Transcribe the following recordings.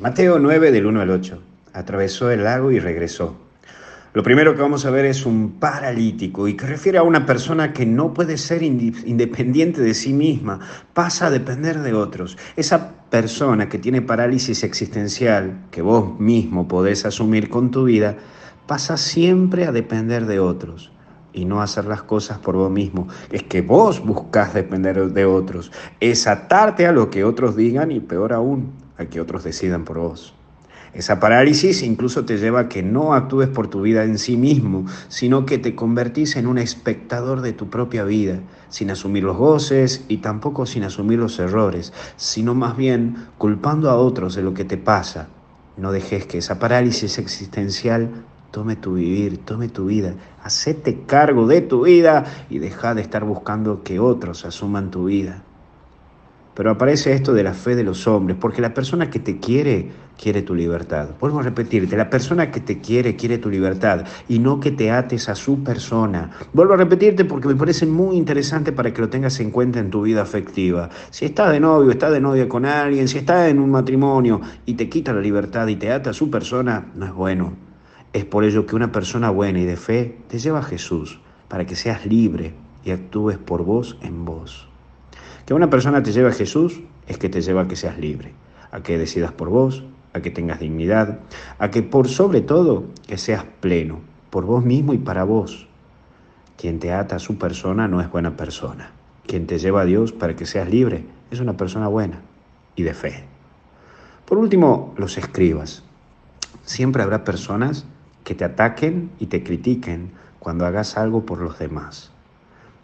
Mateo 9 del 1 al 8. Atravesó el lago y regresó. Lo primero que vamos a ver es un paralítico y que refiere a una persona que no puede ser independiente de sí misma, pasa a depender de otros. Esa persona que tiene parálisis existencial, que vos mismo podés asumir con tu vida, pasa siempre a depender de otros y no hacer las cosas por vos mismo. Es que vos buscas depender de otros. Es atarte a lo que otros digan y peor aún, que otros decidan por vos. Esa parálisis incluso te lleva a que no actúes por tu vida en sí mismo, sino que te convertís en un espectador de tu propia vida, sin asumir los goces y tampoco sin asumir los errores, sino más bien culpando a otros de lo que te pasa. No dejes que esa parálisis existencial tome tu vivir, tome tu vida, hacete cargo de tu vida y deja de estar buscando que otros asuman tu vida. Pero aparece esto de la fe de los hombres, porque la persona que te quiere, quiere tu libertad. Vuelvo a repetirte, la persona que te quiere, quiere tu libertad y no que te ates a su persona. Vuelvo a repetirte porque me parece muy interesante para que lo tengas en cuenta en tu vida afectiva. Si estás de novio, estás de novia con alguien, si estás en un matrimonio y te quita la libertad y te ata a su persona, no es bueno. Es por ello que una persona buena y de fe te lleva a Jesús, para que seas libre y actúes por vos en vos. Que una persona te lleve a Jesús es que te lleva a que seas libre, a que decidas por vos, a que tengas dignidad, a que por sobre todo que seas pleno, por vos mismo y para vos. Quien te ata a su persona no es buena persona. Quien te lleva a Dios para que seas libre es una persona buena y de fe. Por último, los escribas. Siempre habrá personas que te ataquen y te critiquen cuando hagas algo por los demás.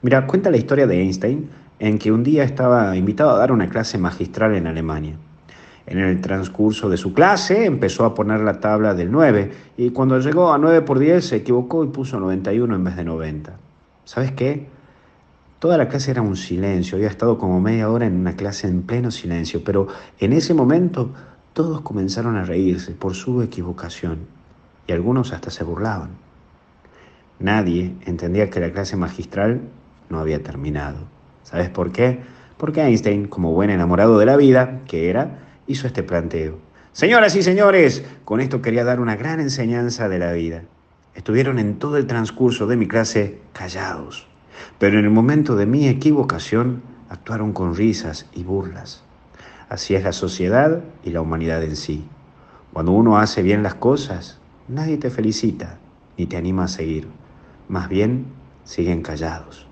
Mira, cuenta la historia de Einstein en que un día estaba invitado a dar una clase magistral en Alemania. En el transcurso de su clase empezó a poner la tabla del 9 y cuando llegó a 9 por 10 se equivocó y puso 91 en vez de 90. ¿Sabes qué? Toda la clase era un silencio, había estado como media hora en una clase en pleno silencio, pero en ese momento todos comenzaron a reírse por su equivocación y algunos hasta se burlaban. Nadie entendía que la clase magistral no había terminado. ¿Sabes por qué? Porque Einstein, como buen enamorado de la vida que era, hizo este planteo. Señoras y señores, con esto quería dar una gran enseñanza de la vida. Estuvieron en todo el transcurso de mi clase callados, pero en el momento de mi equivocación actuaron con risas y burlas. Así es la sociedad y la humanidad en sí. Cuando uno hace bien las cosas, nadie te felicita ni te anima a seguir. Más bien, siguen callados.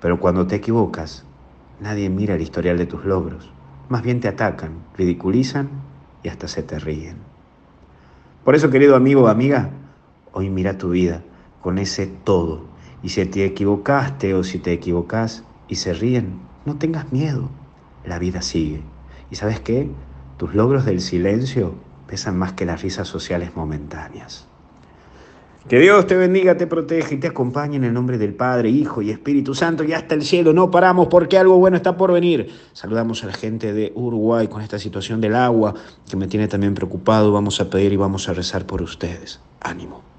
Pero cuando te equivocas, nadie mira el historial de tus logros. Más bien te atacan, ridiculizan y hasta se te ríen. Por eso, querido amigo o amiga, hoy mira tu vida con ese todo. Y si te equivocaste o si te equivocas y se ríen, no tengas miedo. La vida sigue. ¿Y sabes qué? Tus logros del silencio pesan más que las risas sociales momentáneas. Que Dios te bendiga, te proteja y te acompañe en el nombre del Padre, Hijo y Espíritu Santo y hasta el cielo. No paramos porque algo bueno está por venir. Saludamos a la gente de Uruguay con esta situación del agua que me tiene también preocupado. Vamos a pedir y vamos a rezar por ustedes. Ánimo.